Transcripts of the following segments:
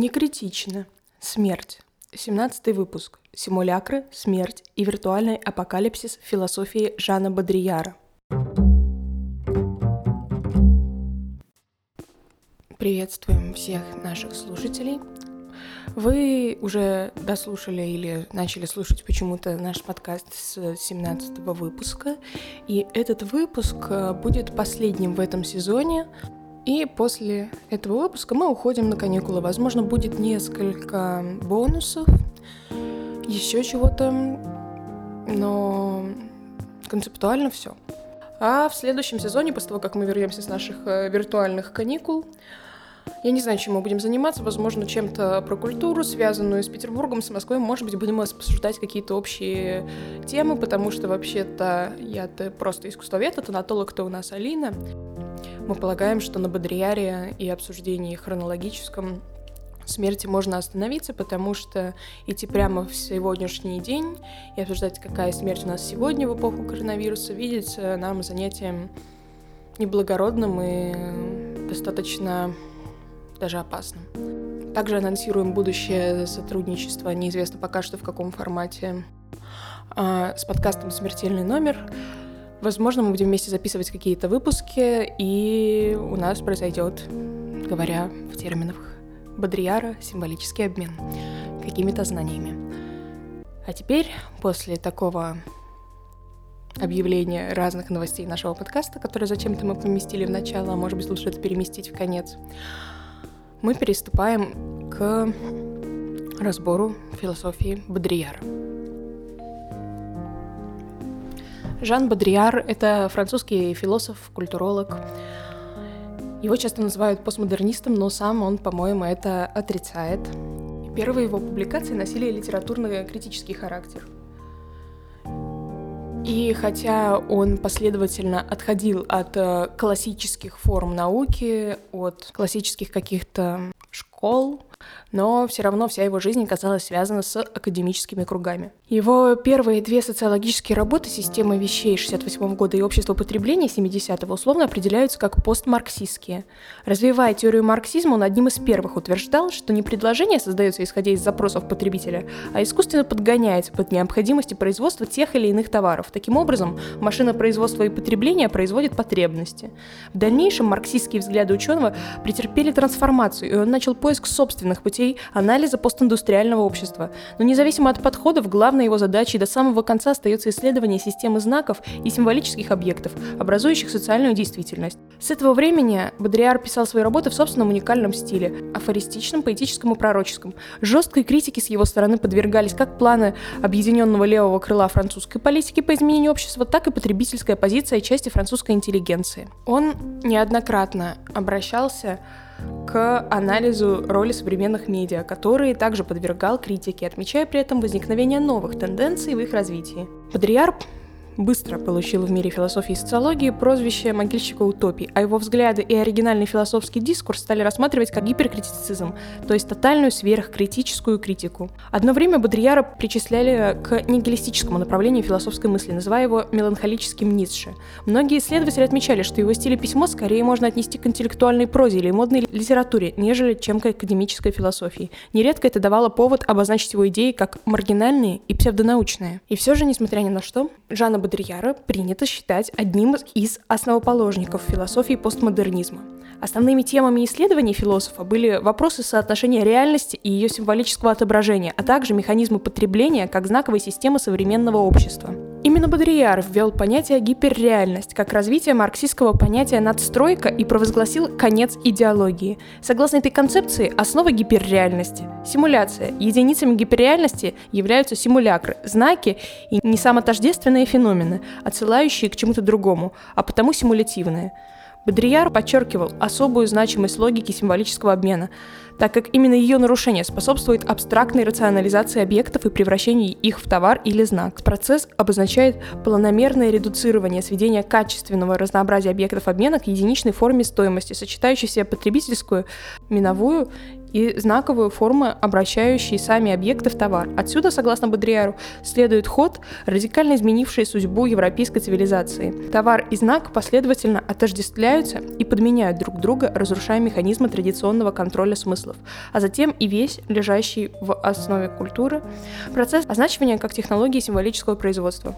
Не критично. Смерть. 17 выпуск. Симулякры, смерть и виртуальный апокалипсис философии Жана Бодрияра. Приветствуем всех наших слушателей. Вы уже дослушали или начали слушать почему-то наш подкаст с 17 выпуска, и этот выпуск э, будет последним в этом сезоне, и после этого выпуска мы уходим на каникулы. Возможно, будет несколько бонусов, еще чего-то, но концептуально все. А в следующем сезоне, после того, как мы вернемся с наших э, виртуальных каникул, я не знаю, чем мы будем заниматься, возможно, чем-то про культуру, связанную с Петербургом, с Москвой. Может быть, будем обсуждать какие-то общие темы, потому что вообще-то я-то просто искусствовед, а тонатолог-то у нас Алина. Мы полагаем, что на Бодрияре и обсуждении хронологическом смерти можно остановиться, потому что идти прямо в сегодняшний день и обсуждать, какая смерть у нас сегодня в эпоху коронавируса, видится нам занятием неблагородным и достаточно даже опасным. Также анонсируем будущее сотрудничество, неизвестно пока что в каком формате, а, с подкастом «Смертельный номер». Возможно, мы будем вместе записывать какие-то выпуски, и у нас произойдет, говоря в терминах Бодрияра, символический обмен какими-то знаниями. А теперь, после такого объявления разных новостей нашего подкаста, которые зачем-то мы поместили в начало, а может быть лучше это переместить в конец, мы переступаем к разбору философии Бодрияра. Жан Бодрияр — это французский философ, культуролог. Его часто называют постмодернистом, но сам он, по-моему, это отрицает. Первые его публикации носили литературно-критический характер. И хотя он последовательно отходил от э, классических форм науки, от классических каких-то школ, но все равно вся его жизнь казалась связана с академическими кругами. Его первые две социологические работы «Система вещей» 68 года и «Общество потребления» 70-го условно определяются как постмарксистские. Развивая теорию марксизма, он одним из первых утверждал, что не предложение создается исходя из запросов потребителя, а искусственно подгоняется под необходимости производства тех или иных товаров. Таким образом, машина производства и потребления производит потребности. В дальнейшем марксистские взгляды ученого претерпели трансформацию, и он начал поиск собственных путей путей анализа постиндустриального общества. Но независимо от подходов, главной его задачей до самого конца остается исследование системы знаков и символических объектов, образующих социальную действительность. С этого времени Бодриар писал свои работы в собственном уникальном стиле, афористичном, поэтическом и пророческом. Жесткой критике с его стороны подвергались как планы объединенного левого крыла французской политики по изменению общества, так и потребительская позиция части французской интеллигенции. Он неоднократно обращался к анализу роли современных медиа, которые также подвергал критике, отмечая при этом возникновение новых тенденций в их развитии. Бодрияр быстро получил в мире философии и социологии прозвище могильщика утопий, а его взгляды и оригинальный философский дискурс стали рассматривать как гиперкритицизм, то есть тотальную сверхкритическую критику. Одно время Бодрияра причисляли к нигилистическому направлению философской мысли, называя его меланхолическим Ницше. Многие исследователи отмечали, что его стиль письмо скорее можно отнести к интеллектуальной прозе или модной литературе, нежели чем к академической философии. Нередко это давало повод обозначить его идеи как маргинальные и псевдонаучные. И все же, несмотря ни на что, Жанна Бодрияра принято считать одним из основоположников философии постмодернизма. Основными темами исследований философа были вопросы соотношения реальности и ее символического отображения, а также механизмы потребления как знаковой системы современного общества. Именно Бодрияр ввел понятие гиперреальность как развитие марксистского понятия надстройка и провозгласил конец идеологии. Согласно этой концепции, основа гиперреальности – симуляция. Единицами гиперреальности являются симулякры, знаки и не самотождественные феномены, отсылающие к чему-то другому, а потому симулятивные – Бодрияр подчеркивал особую значимость логики символического обмена, так как именно ее нарушение способствует абстрактной рационализации объектов и превращению их в товар или знак. Процесс обозначает планомерное редуцирование сведения качественного разнообразия объектов обмена к единичной форме стоимости, сочетающей в себе потребительскую, миновую и знаковую форму, обращающие сами объекты в товар. Отсюда, согласно Бодриару, следует ход, радикально изменивший судьбу европейской цивилизации. Товар и знак последовательно отождествляются и подменяют друг друга, разрушая механизмы традиционного контроля смыслов, а затем и весь лежащий в основе культуры процесс означивания как технологии символического производства.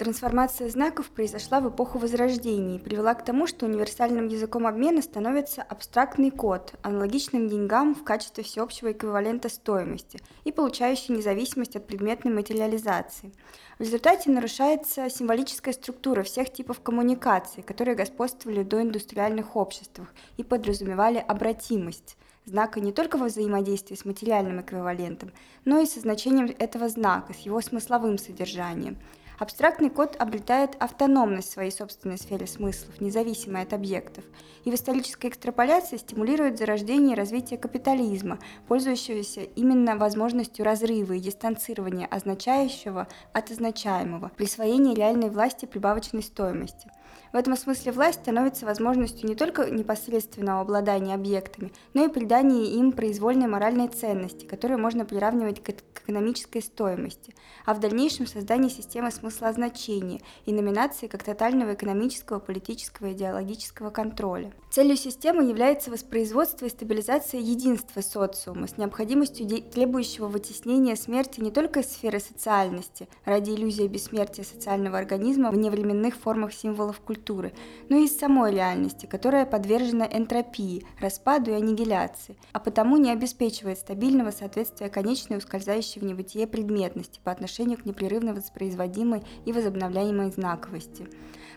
Трансформация знаков произошла в эпоху Возрождения и привела к тому, что универсальным языком обмена становится абстрактный код, аналогичным деньгам в качестве всеобщего эквивалента стоимости и получающий независимость от предметной материализации. В результате нарушается символическая структура всех типов коммуникаций, которые господствовали в доиндустриальных обществах и подразумевали обратимость знака не только во взаимодействии с материальным эквивалентом, но и со значением этого знака, с его смысловым содержанием – Абстрактный код обретает автономность в своей собственной сфере смыслов, независимой от объектов, и в исторической экстраполяции стимулирует зарождение и развитие капитализма, пользующегося именно возможностью разрыва и дистанцирования означающего от означаемого, присвоения реальной власти прибавочной стоимости – в этом смысле власть становится возможностью не только непосредственного обладания объектами, но и придания им произвольной моральной ценности, которую можно приравнивать к экономической стоимости, а в дальнейшем создании системы смыслоозначения и номинации как тотального экономического, политического и идеологического контроля. Целью системы является воспроизводство и стабилизация единства социума с необходимостью требующего вытеснения смерти не только из сферы социальности ради иллюзии бессмертия социального организма в невременных формах символов культуры, но и из самой реальности, которая подвержена энтропии, распаду и аннигиляции, а потому не обеспечивает стабильного соответствия конечной ускользающей в небытие предметности по отношению к непрерывно воспроизводимой и возобновляемой знаковости.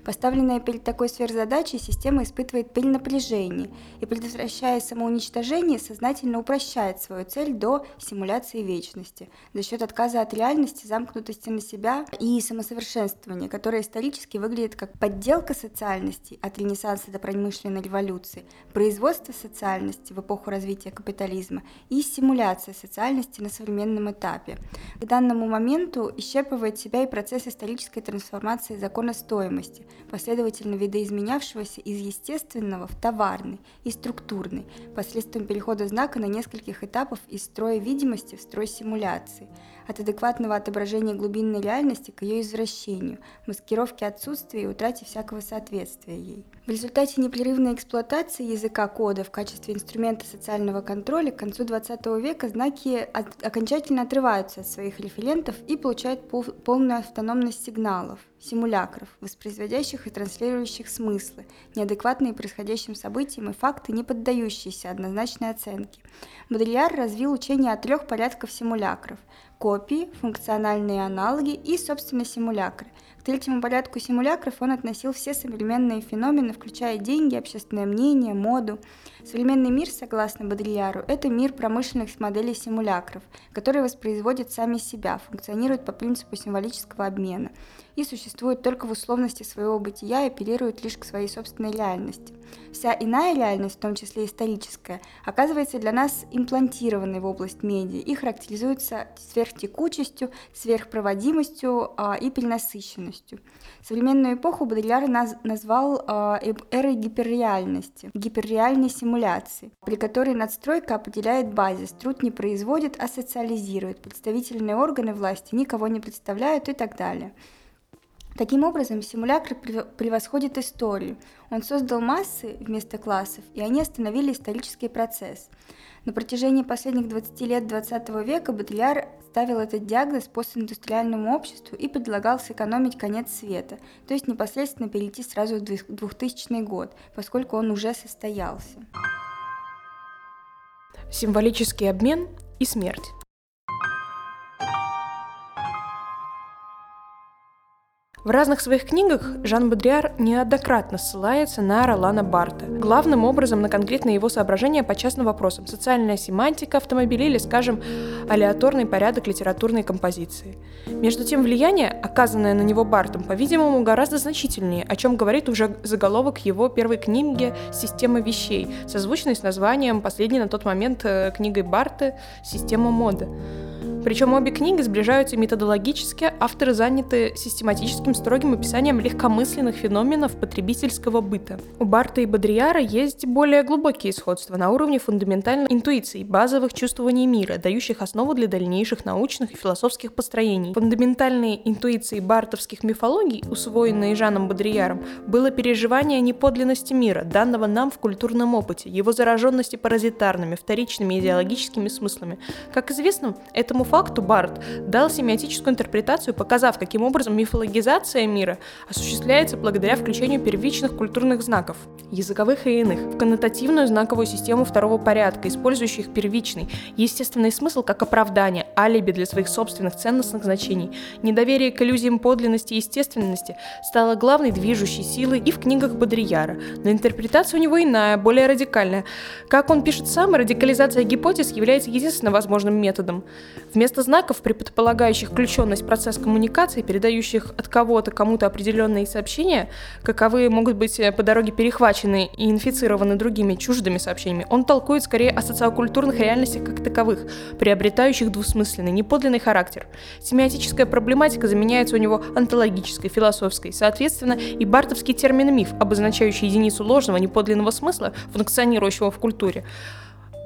Поставленная перед такой сверхзадачей, система испытывает перенапряжение и, предотвращая самоуничтожение, сознательно упрощает свою цель до симуляции вечности за счет отказа от реальности, замкнутости на себя и самосовершенствования, которое исторически выглядит как подделка социальности от Ренессанса до промышленной революции, производство социальности в эпоху развития капитализма и симуляция социальности на современном этапе. К данному моменту исчерпывает себя и процесс исторической трансформации закона стоимости, последовательно видоизменявшегося из естественного в товарный и структурный, посредством перехода знака на нескольких этапов из строя видимости в строй симуляции – от адекватного отображения глубинной реальности к ее извращению, маскировке отсутствия и утрате всякого соответствия ей. В результате непрерывной эксплуатации языка кода в качестве инструмента социального контроля к концу XX века знаки окончательно отрываются от своих референтов и получают пол, полную автономность сигналов, симулякров, воспроизводящих и транслирующих смыслы, неадекватные происходящим событиям и факты, не поддающиеся однозначной оценке. Бодрияр развил учение о трех порядках симулякров – копии, функциональные аналоги и, собственно, симулякры. К третьему порядку симулякров он относил все современные феномены, включая деньги, общественное мнение, моду. Современный мир, согласно Бодриляру, это мир промышленных моделей симулякров, которые воспроизводят сами себя, функционируют по принципу символического обмена и существуют только в условности своего бытия и апеллируют лишь к своей собственной реальности. Вся иная реальность, в том числе историческая, оказывается для нас имплантированной в область медиа и характеризуется сверхтекучестью, сверхпроводимостью а, и перенасыщенностью. Современную эпоху Бодрияр наз назвал а, эрой гиперреальности, гиперреальной симуляции, при которой надстройка определяет базис, труд не производит, а социализирует, представительные органы власти никого не представляют и так далее. Таким образом, симулякр превосходит историю. Он создал массы вместо классов, и они остановили исторический процесс. На протяжении последних 20 лет 20 века Бодрияр ставил этот диагноз постиндустриальному обществу и предлагал сэкономить конец света, то есть непосредственно перейти сразу в 2000 год, поскольку он уже состоялся. Символический обмен и смерть. В разных своих книгах Жан Бодриар неоднократно ссылается на Ролана Барта, главным образом на конкретные его соображения по частным вопросам – социальная семантика автомобилей или, скажем, алиаторный порядок литературной композиции. Между тем, влияние, оказанное на него Бартом, по-видимому, гораздо значительнее, о чем говорит уже заголовок его первой книги «Система вещей», созвучной с названием последней на тот момент э, книгой Барта «Система моды». Причем обе книги сближаются методологически, авторы заняты систематическим строгим описанием легкомысленных феноменов потребительского быта. У Барта и Бодрияра есть более глубокие сходства на уровне фундаментальной интуиции, базовых чувствований мира, дающих основу для дальнейших научных и философских построений. Фундаментальные интуиции бартовских мифологий, усвоенные Жаном Бодрияром, было переживание неподлинности мира, данного нам в культурном опыте, его зараженности паразитарными, вторичными идеологическими смыслами. Как известно, этому факту Барт дал семиотическую интерпретацию, показав, каким образом мифологизация мира осуществляется благодаря включению первичных культурных знаков, языковых и иных, в коннотативную знаковую систему второго порядка, использующих первичный, естественный смысл как оправдание, алиби для своих собственных ценностных значений. Недоверие к иллюзиям подлинности и естественности стало главной движущей силой и в книгах Бодрияра, но интерпретация у него иная, более радикальная. Как он пишет сам, радикализация гипотез является единственным возможным методом. Вместо знаков, предполагающих включенность в процесс коммуникации, передающих от кого-то кому-то определенные сообщения, каковые могут быть э, по дороге перехвачены и инфицированы другими чуждыми сообщениями, он толкует скорее о социокультурных реальностях как таковых, приобретающих двусмысленный, неподлинный характер. Семиотическая проблематика заменяется у него онтологической, философской. Соответственно, и бартовский термин «миф», обозначающий единицу ложного, неподлинного смысла, функционирующего в культуре,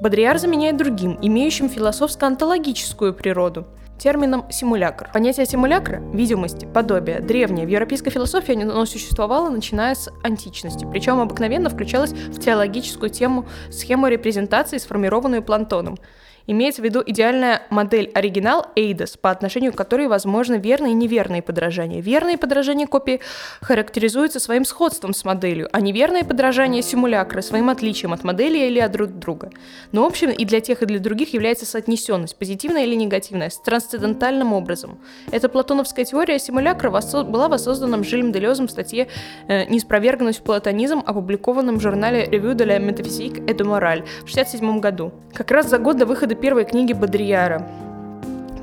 Бодрияр заменяет другим, имеющим философско-онтологическую природу термином «симулякр». Понятие симулякра, видимости, подобия, древнее, в европейской философии оно существовало, начиная с античности, причем обыкновенно включалось в теологическую тему схему репрезентации, сформированную Плантоном – Имеется в виду идеальная модель оригинал Эйдос, по отношению к которой возможны верные и неверные подражания. Верные подражания копии характеризуются своим сходством с моделью, а неверные подражания симулякра своим отличием от модели или от друг друга. Но общим и для тех, и для других является соотнесенность, позитивная или негативная, с трансцендентальным образом. Эта платоновская теория симулякра была воссоздана Жильм Делезом в статье э, «Неспровергнуть платонизм», опубликованном в журнале Revue de la Métaphysique et de Morale в 1967 году. Как раз за год до выхода первой книги Бодрияра.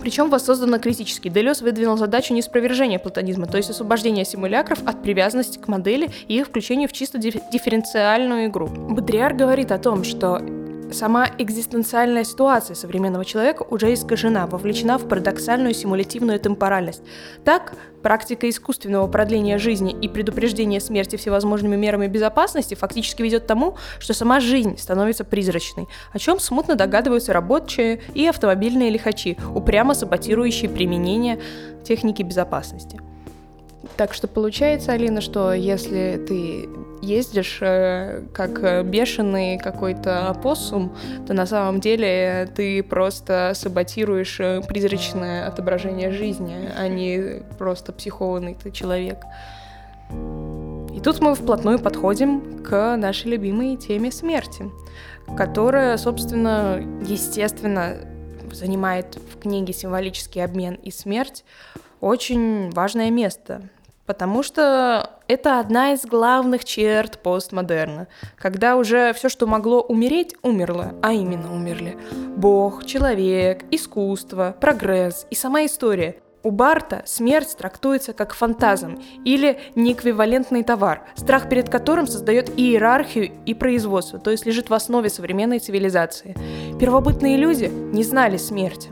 Причем воссоздано критически. Делес выдвинул задачу неспровержения платонизма, то есть освобождения симулякров от привязанности к модели и их включения в чисто дифференциальную игру. Бодриар говорит о том, что Сама экзистенциальная ситуация современного человека уже искажена, вовлечена в парадоксальную симулятивную темпоральность. Так, практика искусственного продления жизни и предупреждения смерти всевозможными мерами безопасности фактически ведет к тому, что сама жизнь становится призрачной, о чем смутно догадываются рабочие и автомобильные лихачи, упрямо саботирующие применение техники безопасности. Так что получается, Алина, что если ты ездишь э, как э, бешеный какой-то опоссум, то на самом деле ты просто саботируешь э, призрачное отображение жизни, а не просто психованный ты человек. И тут мы вплотную подходим к нашей любимой теме смерти, которая, собственно, естественно, занимает в книге «Символический обмен и смерть» очень важное место, Потому что это одна из главных черт постмодерна, когда уже все, что могло умереть, умерло, а именно умерли. Бог, человек, искусство, прогресс и сама история. У Барта смерть трактуется как фантазм или неэквивалентный товар, страх перед которым создает иерархию и производство, то есть лежит в основе современной цивилизации. Первобытные люди не знали смерти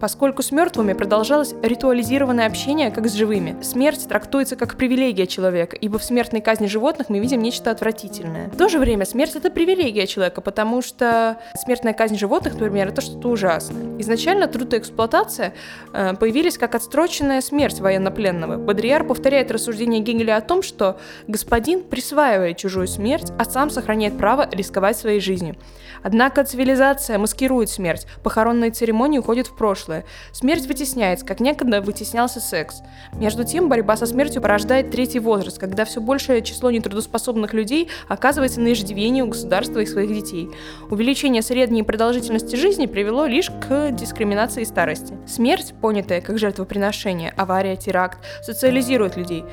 поскольку с мертвыми продолжалось ритуализированное общение, как с живыми. Смерть трактуется как привилегия человека, ибо в смертной казни животных мы видим нечто отвратительное. В то же время смерть — это привилегия человека, потому что смертная казнь животных, например, это что-то ужасное. Изначально труд и эксплуатация э, появились как отстроченная смерть военнопленного. Бодрияр повторяет рассуждение Гегеля о том, что господин присваивает чужую смерть, а сам сохраняет право рисковать своей жизнью. Однако цивилизация маскирует смерть, похоронные церемонии уходят в прошлое. Смерть вытесняется, как некогда вытеснялся секс. Между тем, борьба со смертью порождает третий возраст, когда все большее число нетрудоспособных людей оказывается на иждивении у государства и своих детей. Увеличение средней продолжительности жизни привело лишь к дискриминации старости. Смерть, понятая как жертвоприношение, авария, теракт, социализирует людей.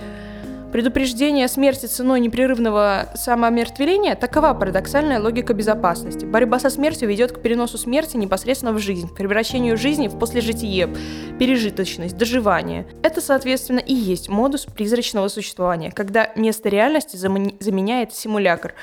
Предупреждение смерти ценой непрерывного самоомертвления – такова парадоксальная логика безопасности. Борьба со смертью ведет к переносу смерти непосредственно в жизнь, к превращению жизни в послежитие, пережиточность, доживание. Это, соответственно, и есть модус призрачного существования, когда место реальности заменяет симулякр.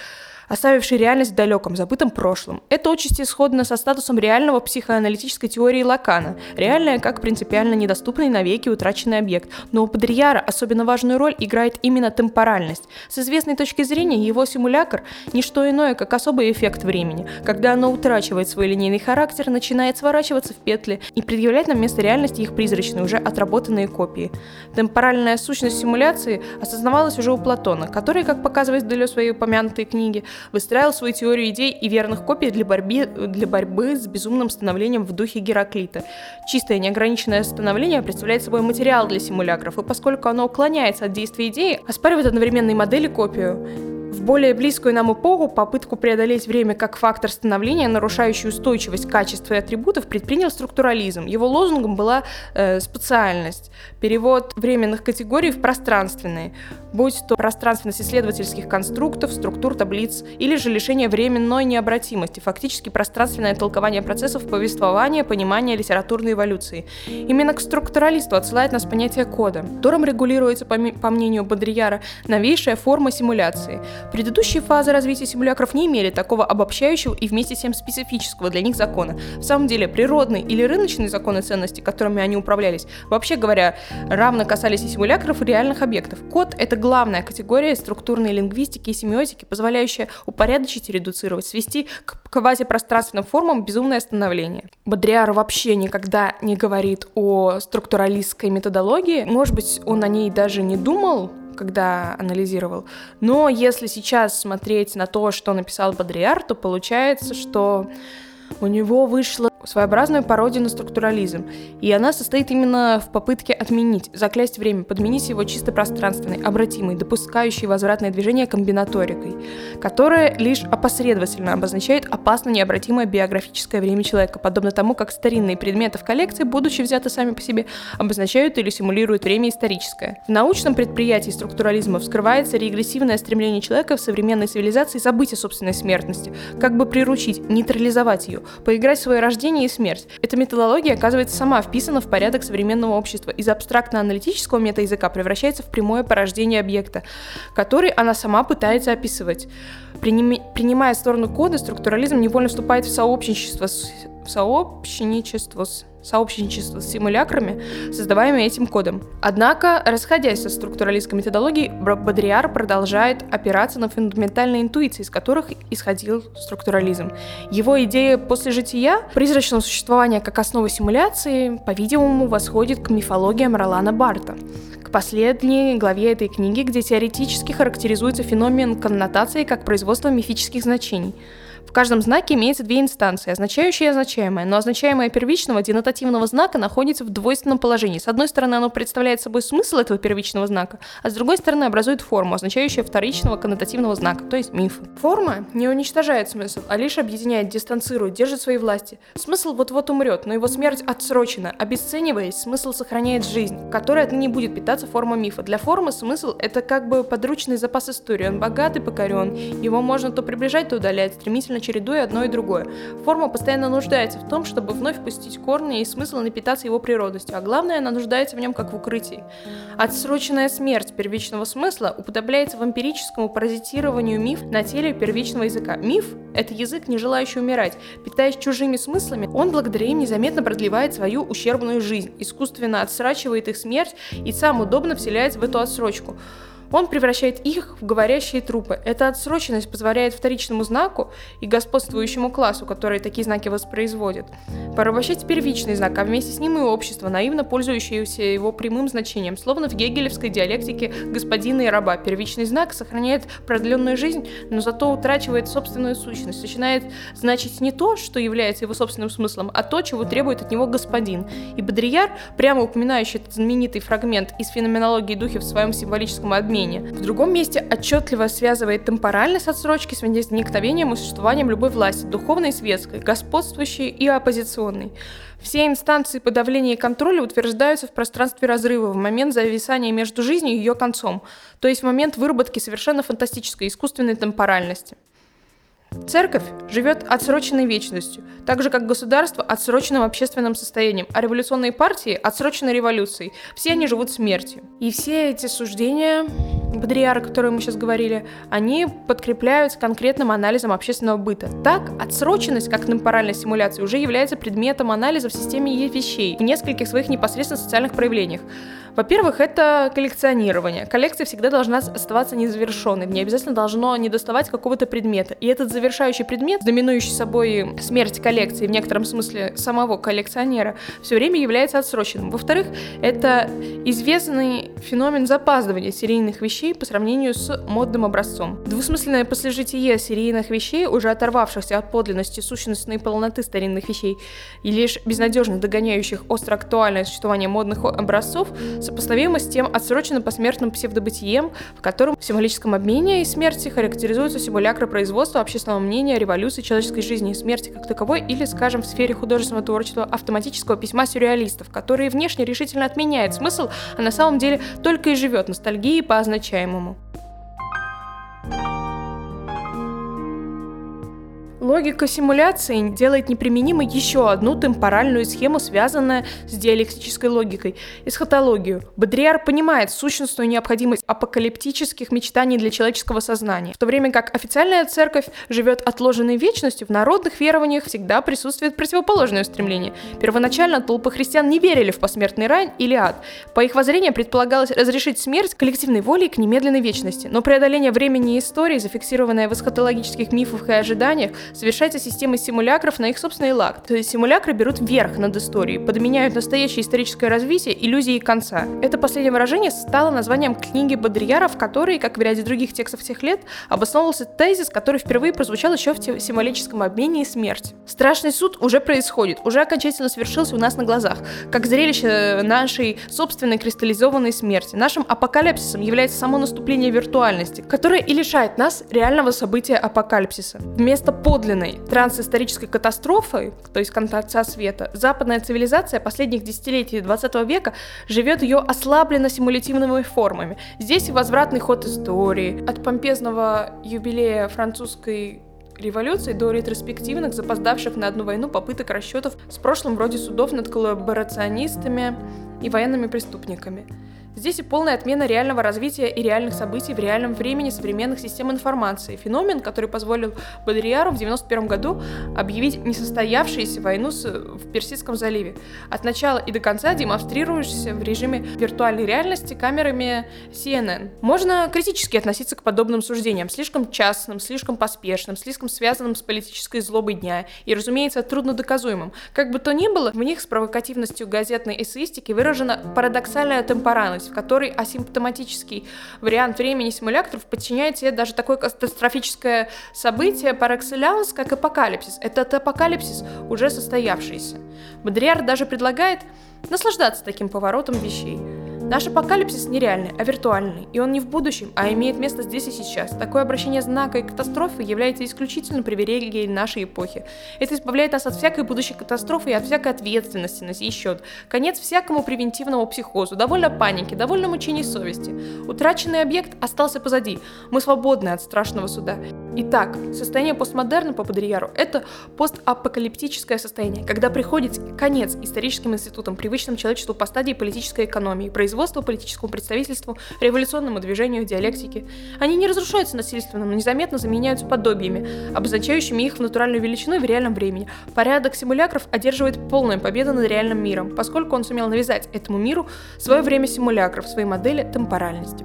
Оставивший реальность в далеком, забытом прошлом. Это отчасти сходно со статусом реального психоаналитической теории Лакана. Реальное как принципиально недоступный навеки утраченный объект. Но у Бодрияра особенно важную роль играет именно темпоральность. С известной точки зрения его симулятор – не что иное, как особый эффект времени. Когда оно утрачивает свой линейный характер, начинает сворачиваться в петли и предъявлять нам вместо реальности их призрачные, уже отработанные копии. Темпоральная сущность симуляции осознавалась уже у Платона, который, как показывает Делё в своей упомянутой книге, выстраивал свою теорию идей и верных копий для борьбы, для борьбы с безумным становлением в духе Гераклита. Чистое неограниченное становление представляет собой материал для симулякров, и поскольку оно уклоняется от действия идеи, оспаривает одновременно и модель копию. В более близкую нам эпоху попытку преодолеть время как фактор становления, нарушающий устойчивость качества и атрибутов, предпринял структурализм. Его лозунгом была э, специальность, перевод временных категорий в пространственные, будь то пространственность исследовательских конструктов, структур, таблиц, или же лишение временной необратимости, фактически пространственное толкование процессов повествования, понимания литературной эволюции. Именно к структуралисту отсылает нас понятие кода, которым регулируется, по, мнению Бодрияра, новейшая форма симуляции – Предыдущие фазы развития симулякров не имели такого обобщающего и вместе с тем специфического для них закона. В самом деле, природные или рыночные законы ценностей, которыми они управлялись, вообще говоря, равно касались и симулякров, и реальных объектов. Код — это главная категория структурной лингвистики и семиотики, позволяющая упорядочить и редуцировать, свести к квазипространственным формам безумное становление. Бодриар вообще никогда не говорит о структуралистской методологии. Может быть, он о ней даже не думал, когда анализировал. Но если сейчас смотреть на то, что написал Бодриар, то получается, что у него вышла своеобразную пародию на структурализм, и она состоит именно в попытке отменить, заклясть время, подменить его чисто пространственной, обратимой, допускающей возвратное движение комбинаторикой, которая лишь опосредовательно обозначает опасно необратимое биографическое время человека, подобно тому, как старинные предметы в коллекции, будучи взяты сами по себе, обозначают или симулируют время историческое. В научном предприятии структурализма вскрывается регрессивное стремление человека в современной цивилизации забыть о собственной смертности, как бы приручить, нейтрализовать ее, поиграть в свое рождение рождение и смерть. Эта методология, оказывается, сама вписана в порядок современного общества. Из абстрактно-аналитического метаязыка превращается в прямое порождение объекта, который она сама пытается описывать. Принимая сторону кода, структурализм невольно вступает в сообщничество в сообщничество с сообщничество с симулякрами, создаваемыми этим кодом. Однако, расходясь со структуралистской методологией, Бодриар продолжает опираться на фундаментальные интуиции, из которых исходил структурализм. Его идея после жития призрачного существования как основы симуляции, по-видимому, восходит к мифологиям Ролана Барта, к последней главе этой книги, где теоретически характеризуется феномен коннотации как производство мифических значений – в каждом знаке имеется две инстанции, означающее и означаемое, но означаемое первичного денотативного знака находится в двойственном положении. С одной стороны, оно представляет собой смысл этого первичного знака, а с другой стороны образует форму, означающую вторичного коннотативного знака, то есть миф. Форма не уничтожает смысл, а лишь объединяет, дистанцирует, держит свои власти. Смысл вот-вот умрет, но его смерть отсрочена. Обесцениваясь, смысл сохраняет жизнь, которая отныне будет питаться форма мифа. Для формы смысл — это как бы подручный запас истории. Он богат и покорен. Его можно то приближать, то удалять, стремительно стремительно чередуя одно и другое. Форма постоянно нуждается в том, чтобы вновь пустить корни и смысл напитаться его природностью, а главное, она нуждается в нем как в укрытии. Отсроченная смерть первичного смысла уподобляется вампирическому паразитированию миф на теле первичного языка. Миф — это язык, не желающий умирать. Питаясь чужими смыслами, он благодаря им незаметно продлевает свою ущербную жизнь, искусственно отсрачивает их смерть и сам удобно вселяется в эту отсрочку. Он превращает их в говорящие трупы. Эта отсроченность позволяет вторичному знаку и господствующему классу, который такие знаки воспроизводит, порабощать первичный знак, а вместе с ним и общество, наивно пользующееся его прямым значением, словно в гегелевской диалектике господина и раба. Первичный знак сохраняет продленную жизнь, но зато утрачивает собственную сущность, начинает значить не то, что является его собственным смыслом, а то, чего требует от него господин. И Бодрияр, прямо упоминающий этот знаменитый фрагмент из феноменологии духи в своем символическом обмене, изменения. В другом месте отчетливо связывает темпоральность отсрочки с возникновением и существованием любой власти, духовной и светской, господствующей и оппозиционной. Все инстанции подавления и контроля утверждаются в пространстве разрыва в момент зависания между жизнью и ее концом, то есть в момент выработки совершенно фантастической искусственной темпоральности. Церковь живет отсроченной вечностью, так же как государство отсроченным общественным состоянием, а революционные партии отсроченной революцией. Все они живут смертью. И все эти суждения Бодриара, о котором мы сейчас говорили, они подкрепляются конкретным анализом общественного быта. Так, отсроченность как темпоральная симуляция уже является предметом анализа в системе вещей в нескольких своих непосредственно социальных проявлениях. Во-первых, это коллекционирование. Коллекция всегда должна оставаться незавершенной. В обязательно должно не доставать какого-то предмета. И этот завершающий предмет, доминующий собой смерть коллекции, в некотором смысле самого коллекционера, все время является отсроченным. Во-вторых, это известный феномен запаздывания серийных вещей по сравнению с модным образцом. Двусмысленное послежитие серийных вещей, уже оторвавшихся от подлинности сущностной полноты старинных вещей и лишь безнадежно догоняющих остро актуальное существование модных образцов, сопоставимо с тем отсроченным посмертным псевдобытием, в котором в символическом обмене и смерти характеризуются симулякры производства общественного мнения, революции, человеческой жизни и смерти как таковой, или, скажем, в сфере художественного творчества автоматического письма сюрреалистов, которые внешне решительно отменяет смысл, а на самом деле только и живет ностальгией по означаемому. Логика симуляции делает неприменимой еще одну темпоральную схему, связанную с диалектической логикой – эсхатологию. Бодриар понимает сущностную необходимость апокалиптических мечтаний для человеческого сознания, в то время как официальная церковь живет отложенной вечностью, в народных верованиях всегда присутствует противоположное устремление. Первоначально толпы христиан не верили в посмертный рай или ад. По их воззрению предполагалось разрешить смерть коллективной волей к немедленной вечности, но преодоление времени и истории, зафиксированное в эсхатологических мифах и ожиданиях, совершается системой симулякров на их собственный лак. То есть симулякры берут верх над историей, подменяют настоящее историческое развитие иллюзией конца. Это последнее выражение стало названием книги Бодрияра, в которой, как в ряде других текстов тех лет, обосновывался тезис, который впервые прозвучал еще в символическом обмене и смерти. Страшный суд уже происходит, уже окончательно свершился у нас на глазах, как зрелище нашей собственной кристаллизованной смерти. Нашим апокалипсисом является само наступление виртуальности, которое и лишает нас реального события апокалипсиса. Вместо под подлинной трансисторической катастрофой, то есть конца света, западная цивилизация последних десятилетий 20 века живет ее ослабленно симулятивными формами. Здесь и возвратный ход истории. От помпезного юбилея французской революции до ретроспективных, запоздавших на одну войну попыток расчетов с прошлым вроде судов над коллаборационистами и военными преступниками. Здесь и полная отмена реального развития и реальных событий в реальном времени современных систем информации. Феномен, который позволил Бодрияру в 1991 году объявить несостоявшуюся войну в Персидском заливе. От начала и до конца демонстрируешься в режиме виртуальной реальности камерами CNN. Можно критически относиться к подобным суждениям, слишком частным, слишком поспешным, слишком связанным с политической злобой дня и, разумеется, трудно доказуемым. Как бы то ни было, в них с провокативностью газетной эссеистики выражена парадоксальная темпоральность, в которой асимптоматический вариант времени симуляторов подчиняет себе даже такое катастрофическое событие par excellence, как апокалипсис. Этот апокалипсис уже состоявшийся. Бодриар даже предлагает наслаждаться таким поворотом вещей. Наш апокалипсис нереальный, а виртуальный, и он не в будущем, а имеет место здесь и сейчас. Такое обращение знака и катастрофы является исключительно привилегией нашей эпохи. Это избавляет нас от всякой будущей катастрофы и от всякой ответственности на сей счет. Конец всякому превентивному психозу, довольно паники, довольно мучений совести. Утраченный объект остался позади. Мы свободны от страшного суда. Итак, состояние постмодерна по Бодрияру – это постапокалиптическое состояние, когда приходит конец историческим институтам, привычным человечеству по стадии политической экономии, производства политическому представительству, революционному движению, диалектике. Они не разрушаются насильственно, но незаметно заменяются подобиями, обозначающими их в натуральную величину в реальном времени. Порядок симулякров одерживает полную победу над реальным миром, поскольку он сумел навязать этому миру свое время симулякров, своей модели темпоральности.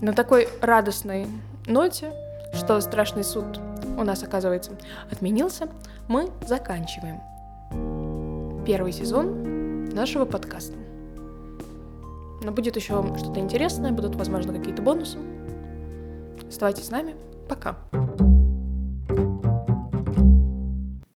На такой радостной ноте, что страшный суд у нас, оказывается, отменился, мы заканчиваем первый сезон нашего подкаста. Но будет еще что-то интересное, будут, возможно, какие-то бонусы. Оставайтесь с нами. Пока.